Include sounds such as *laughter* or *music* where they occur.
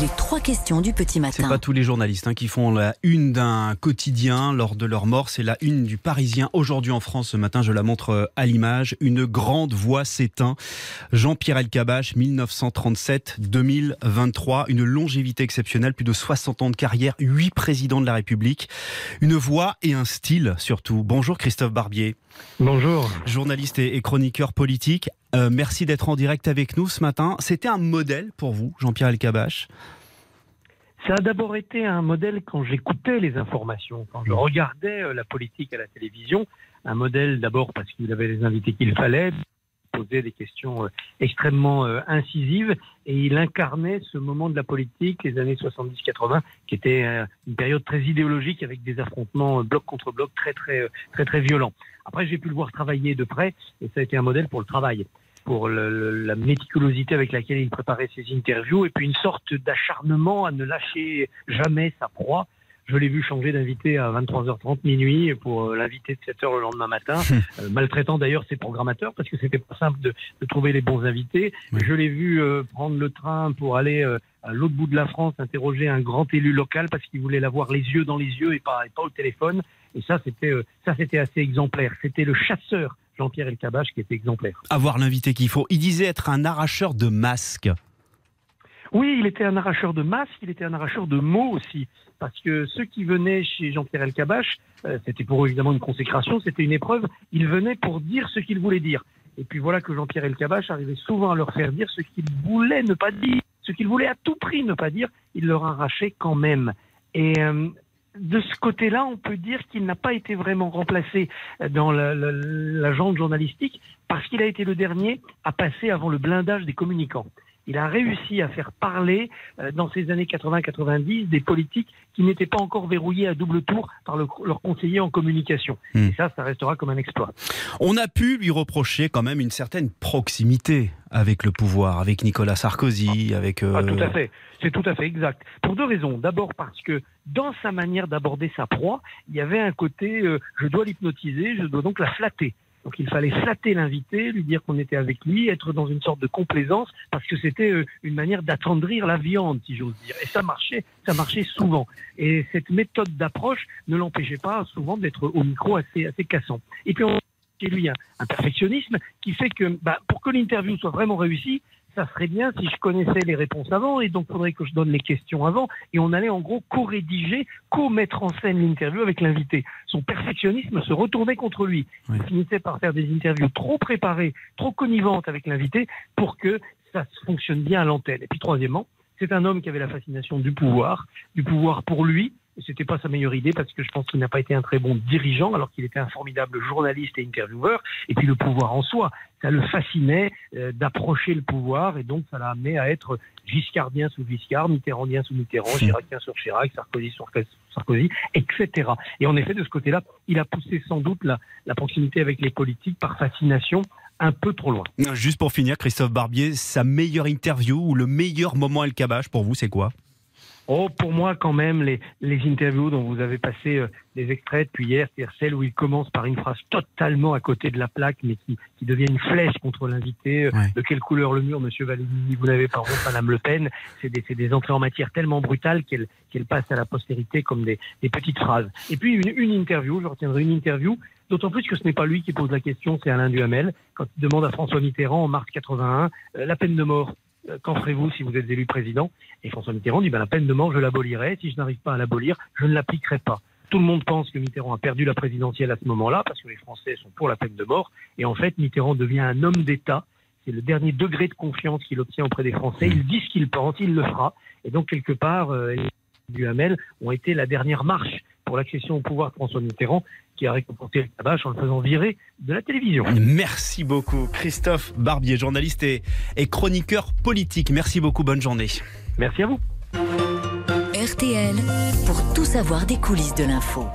Les trois questions du petit C'est matin. pas tous les journalistes hein, qui font la une d'un quotidien lors de leur mort. C'est la une du Parisien aujourd'hui en France. Ce matin, je la montre euh, à l'image. Une grande voix s'éteint. Jean-Pierre Elkabbach, 1937-2023. Une longévité exceptionnelle, plus de 60 ans de carrière, huit présidents de la République. Une voix et un style surtout. Bonjour Christophe Barbier, Bonjour. journaliste et et chroniqueur politique. Euh, merci d'être en direct avec nous ce matin. C'était un modèle pour vous, Jean-Pierre Elkabbach Ça a d'abord été un modèle quand j'écoutais les informations, quand je regardais euh, la politique à la télévision. Un modèle d'abord parce qu'il avait les invités qu'il fallait, posait des questions euh, extrêmement incisives et il incarnait ce moment de la politique, les années 70-80, qui était une période très idéologique avec des affrontements bloc contre bloc très très euh, très très violents. Après, j'ai pu le voir travailler de près et ça a été un modèle pour le travail. Pour le- le- la méticulosité avec laquelle il préparait ses interviews et puis une sorte d'acharnement à ne lâcher jamais sa proie. Je l'ai vu changer d'invité à 23h30 minuit pour euh, l'inviter de 7h le lendemain matin, *laughs* euh, maltraitant d'ailleurs ses programmateurs parce que c'était pas simple de, de trouver les bons invités. Oui. Je l'ai vu euh, prendre le train pour aller euh, à l'autre bout de la France interroger un grand élu local parce qu'il voulait l'avoir les yeux dans les yeux et pas, et pas au téléphone. Et ça, c'était euh, ça, c'était assez exemplaire. C'était le chasseur Jean-Pierre Elkabbach qui était exemplaire. avoir l'invité qu'il faut. Il disait être un arracheur de masques. Oui, il était un arracheur de masques, il était un arracheur de mots aussi. Parce que ceux qui venaient chez Jean-Pierre Elkabbach, euh, c'était pour eux évidemment une consécration, c'était une épreuve, ils venaient pour dire ce qu'ils voulaient dire. Et puis voilà que Jean-Pierre Elkabbach arrivait souvent à leur faire dire ce qu'ils voulaient ne pas dire, ce qu'ils voulaient à tout prix ne pas dire, il leur arrachait quand même. Et euh, de ce côté-là, on peut dire qu'il n'a pas été vraiment remplacé dans la, la, journalistique parce qu'il a été le dernier à passer avant le blindage des communicants. Il a réussi à faire parler euh, dans ces années 80-90 des politiques qui n'étaient pas encore verrouillés à double tour par le- leurs conseillers en communication. Hmm. Et ça, ça restera comme un exploit. On a pu lui reprocher quand même une certaine proximité avec le pouvoir, avec Nicolas Sarkozy, avec... euh, Ah, tout à fait. C'est tout à fait exact. Pour deux raisons. D'abord parce que dans sa manière d'aborder sa proie, il y avait un côté euh, je dois l'hypnotiser, je dois donc la flatter. Donc il fallait flatter l'invité, lui dire qu'on était avec lui, être dans une sorte de complaisance, parce que c'était euh, une manière d'attendrir la viande, si j'ose dire. Et ça marchait, ça marchait souvent. Et cette méthode d'approche ne l'empêchait pas souvent d'être au micro assez, assez cassant. Et puis on chez lui un, perfectionnisme qui fait que bah, pour que l'interview soit vraiment réussie, ça serait bien si je connaissais les réponses avant, et donc il faudrait que je donne les questions avant, et on allait en gros co-rédiger, co-mettre en scène l'interview avec l'invité. Son perfectionnisme se retournait contre lui. Oui. Il finissait par faire des interviews trop préparées, trop connivantes avec l'invité, pour que ça fonctionne bien à l'antenne. Et puis troisièmement, c'est un homme qui avait la fascination du pouvoir, du pouvoir pour lui, c'était pas sa meilleure idée parce que je pense qu'il n'a pas été un très bon dirigeant alors qu'il était un formidable journaliste et intervieweur. Et puis le pouvoir en soi, ça le fascinait euh, d'approcher le pouvoir et donc ça l'a amené à être giscardien sous Giscard, mitterrandien sous Mitterrand, chiracien sur Chirac, Sarkozy sur Sarkozy, etc. Et en effet, de ce côté-là, il a poussé sans doute la, la proximité avec les politiques par fascination un peu trop loin. Juste pour finir, Christophe Barbier, sa meilleure interview ou le meilleur moment Elkabbach pour vous, c'est quoi? Oh, pour moi, quand même, les, les interviews dont vous avez passé euh, des extraits depuis hier, c'est-à-dire celle où il commence par une phrase totalement à côté de la plaque, mais qui, qui devient une flèche contre l'invité. Euh, Ouais. De quelle couleur le mur, monsieur Valéry Vous n'avez pas honte, madame Le Pen. C'est des, c'est des entrées en matière tellement brutales qu'elles qu'elles passent à la postérité comme des, des petites phrases. Et puis, une, une interview, je retiendrai une interview, d'autant plus que ce n'est pas lui qui pose la question, c'est Alain Duhamel, quand il demande à François Mitterrand en mars 81 euh, la peine de mort. Euh, Qu'en ferez-vous si vous êtes élu président? Et François Mitterrand dit ben, la peine de mort, je l'abolirai. Si je n'arrive pas à l'abolir, je ne l'appliquerai pas. Tout le monde pense que Mitterrand a perdu la présidentielle à ce moment-là parce que les Français sont pour la peine de mort. Et en fait, Mitterrand devient un homme d'État. C'est le dernier degré de confiance qu'il obtient auprès des Français. Il dit ce qu'il pense, il le fera. Et donc, quelque part, euh, les Duhamel ont été la dernière marche pour l'accession au pouvoir de François Mitterrand, qui a récompensé le tabac en le faisant virer de la télévision. Merci beaucoup, Christophe Barbier, journaliste et, et chroniqueur politique. Merci beaucoup, bonne journée. Merci à vous. RTL pour tout savoir des coulisses de l'info.